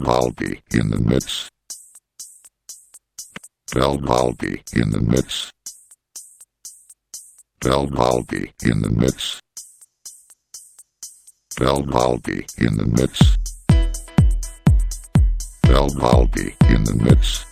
Baldi in the mix. Baldi in the mix. Baldi in the mix. Baldi in the mix. Baldi in the mix.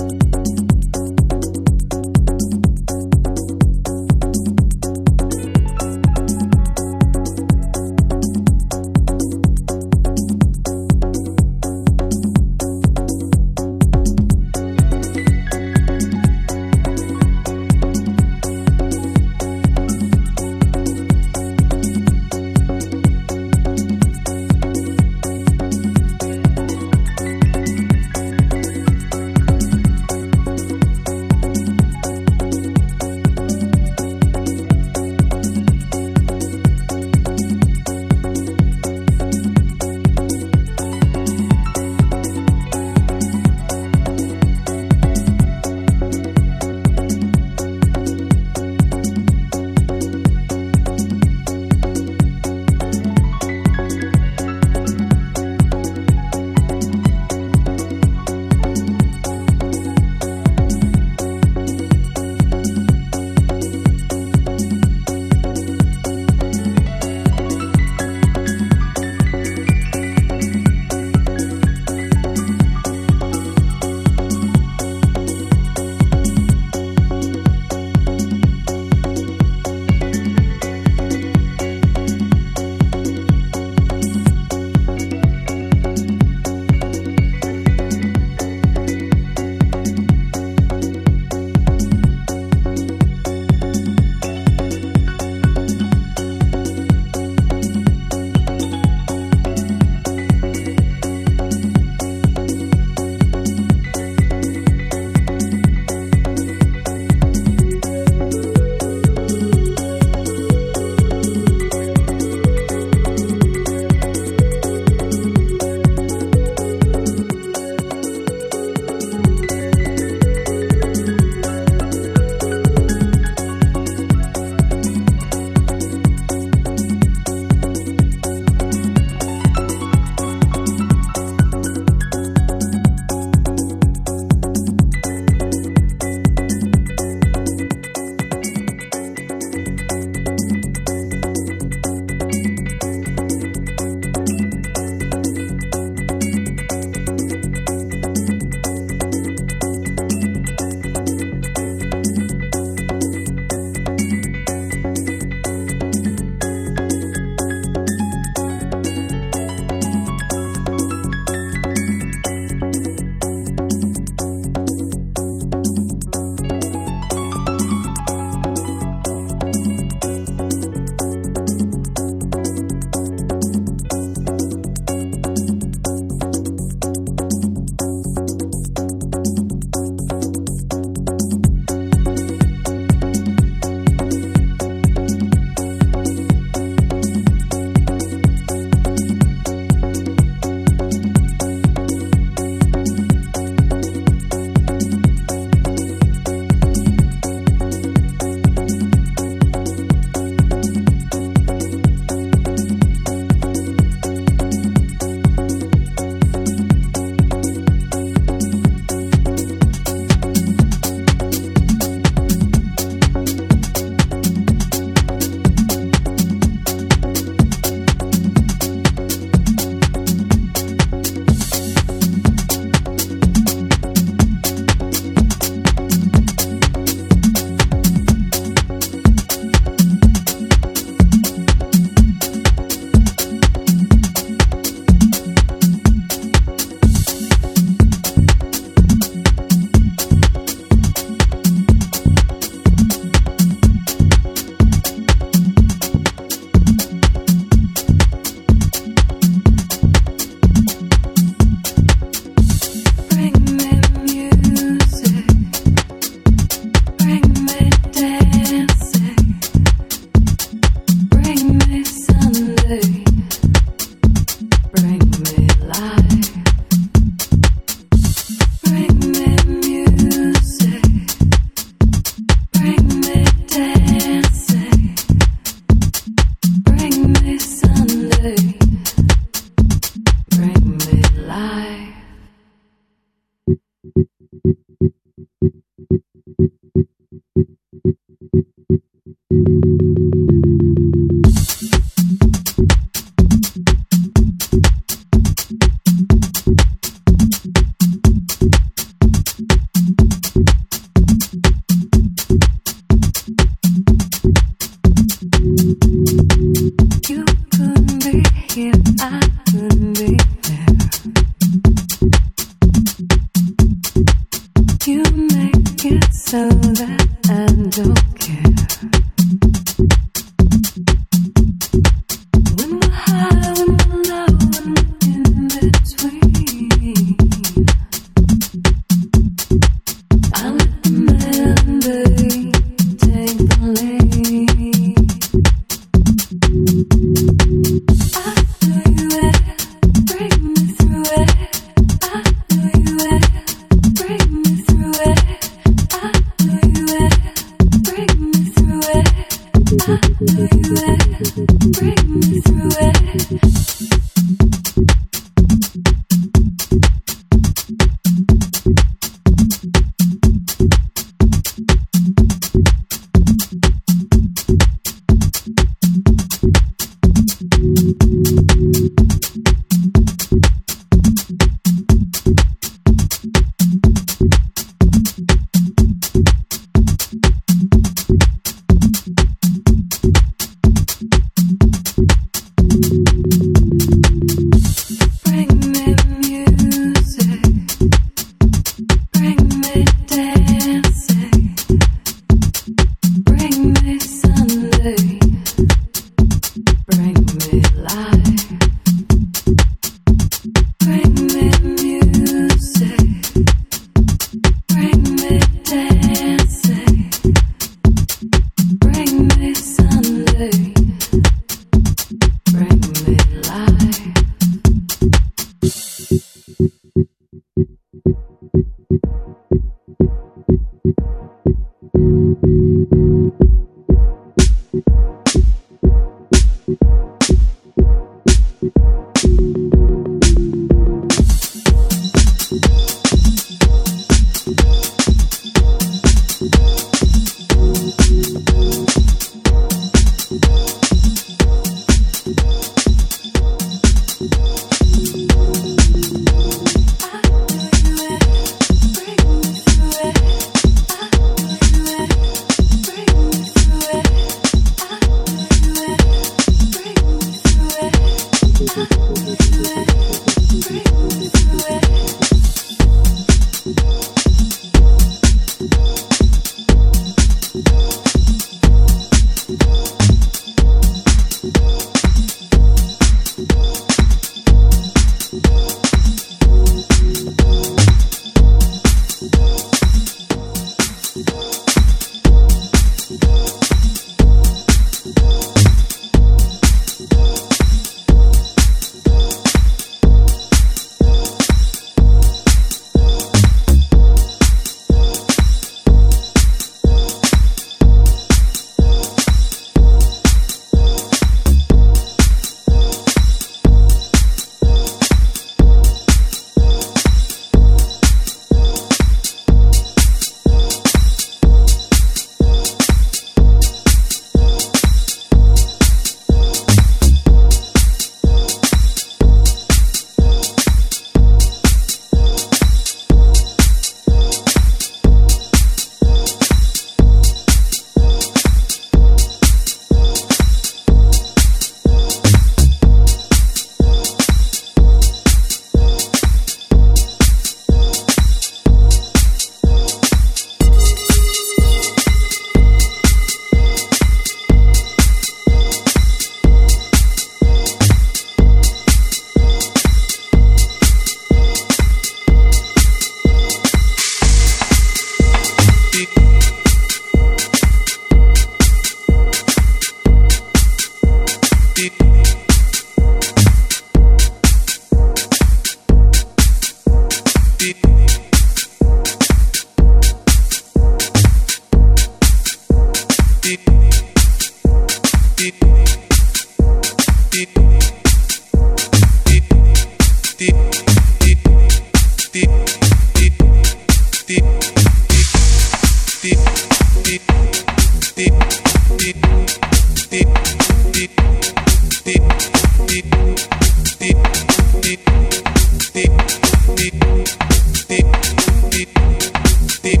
Deep,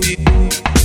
deep, deep.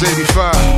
85.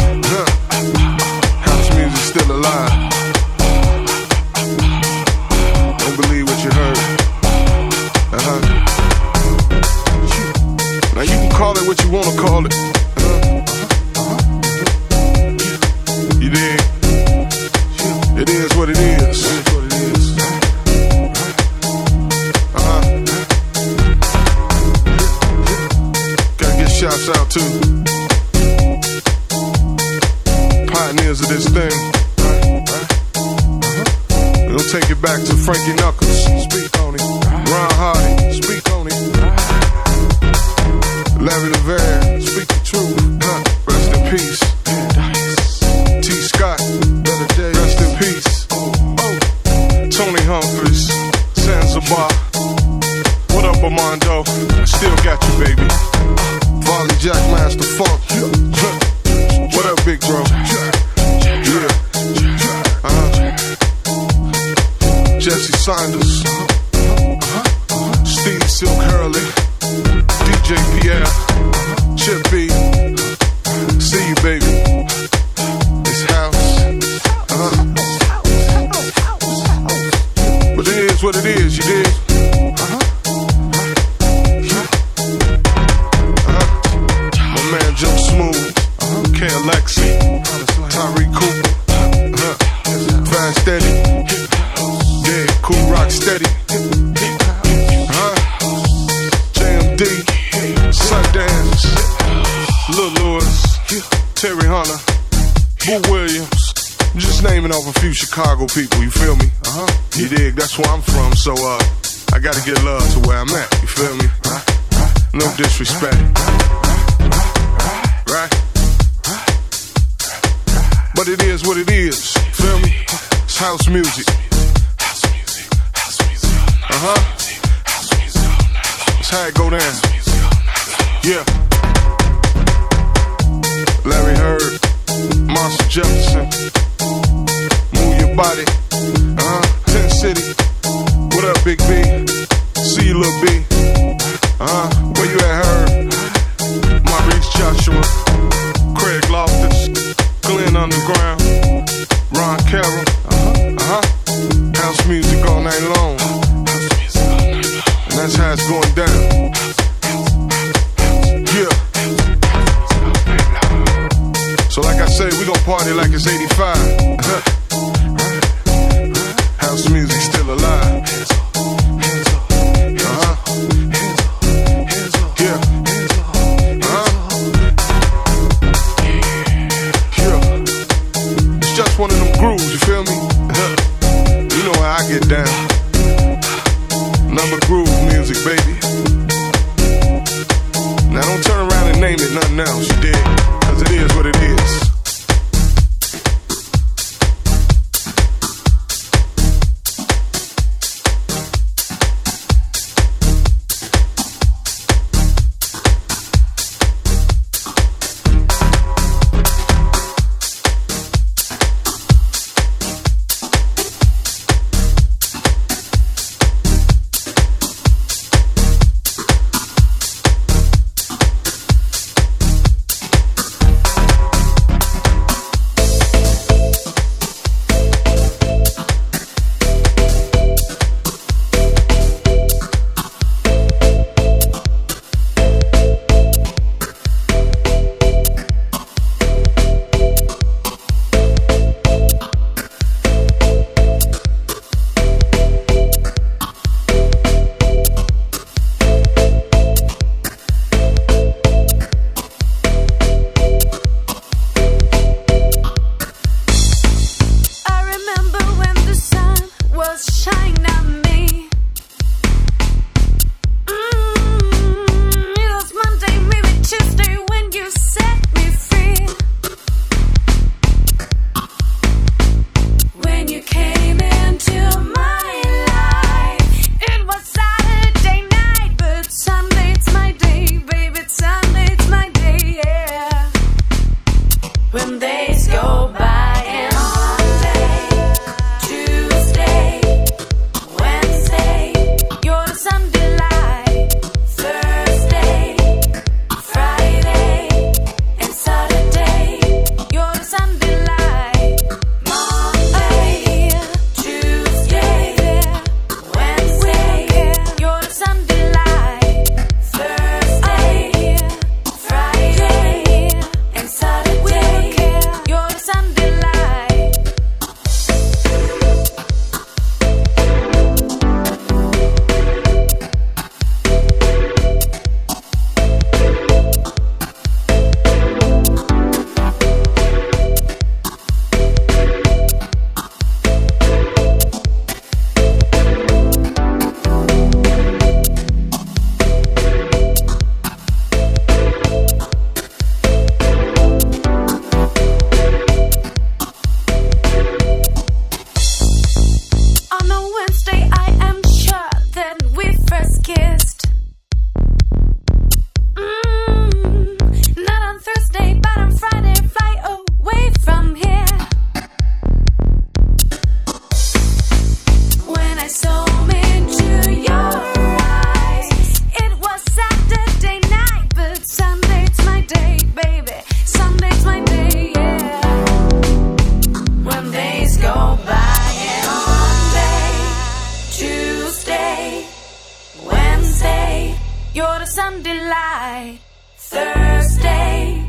You're the Sunday light. Thursday,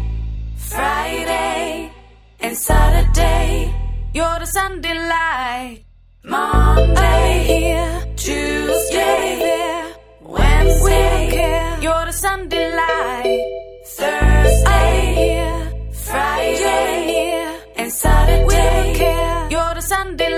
Friday, and Saturday. You're the Sunday light. Monday here, Tuesday there, Wednesday care. You're the Sunday light. Thursday here, Friday here, and Saturday. You're the Sunday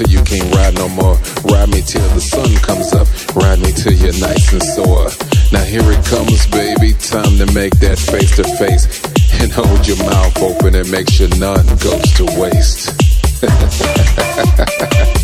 till you can't ride no more. Ride me till the sun comes up, ride me till you're nice and sore. Now here it comes, baby, time to make that face to face. And hold your mouth open and make sure none goes to waste.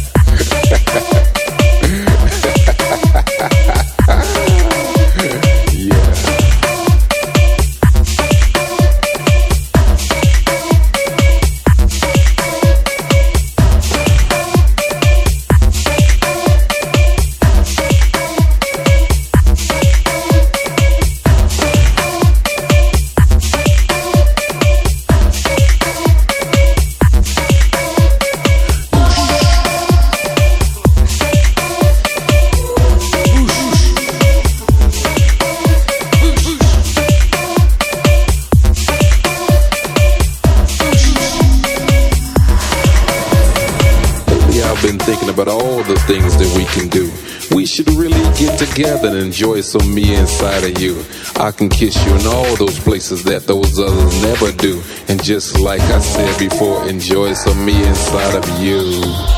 can do. We should really get together and enjoy some me inside of you. I can kiss you in all those places that those others never do. And just like I said before, enjoy some me inside of you.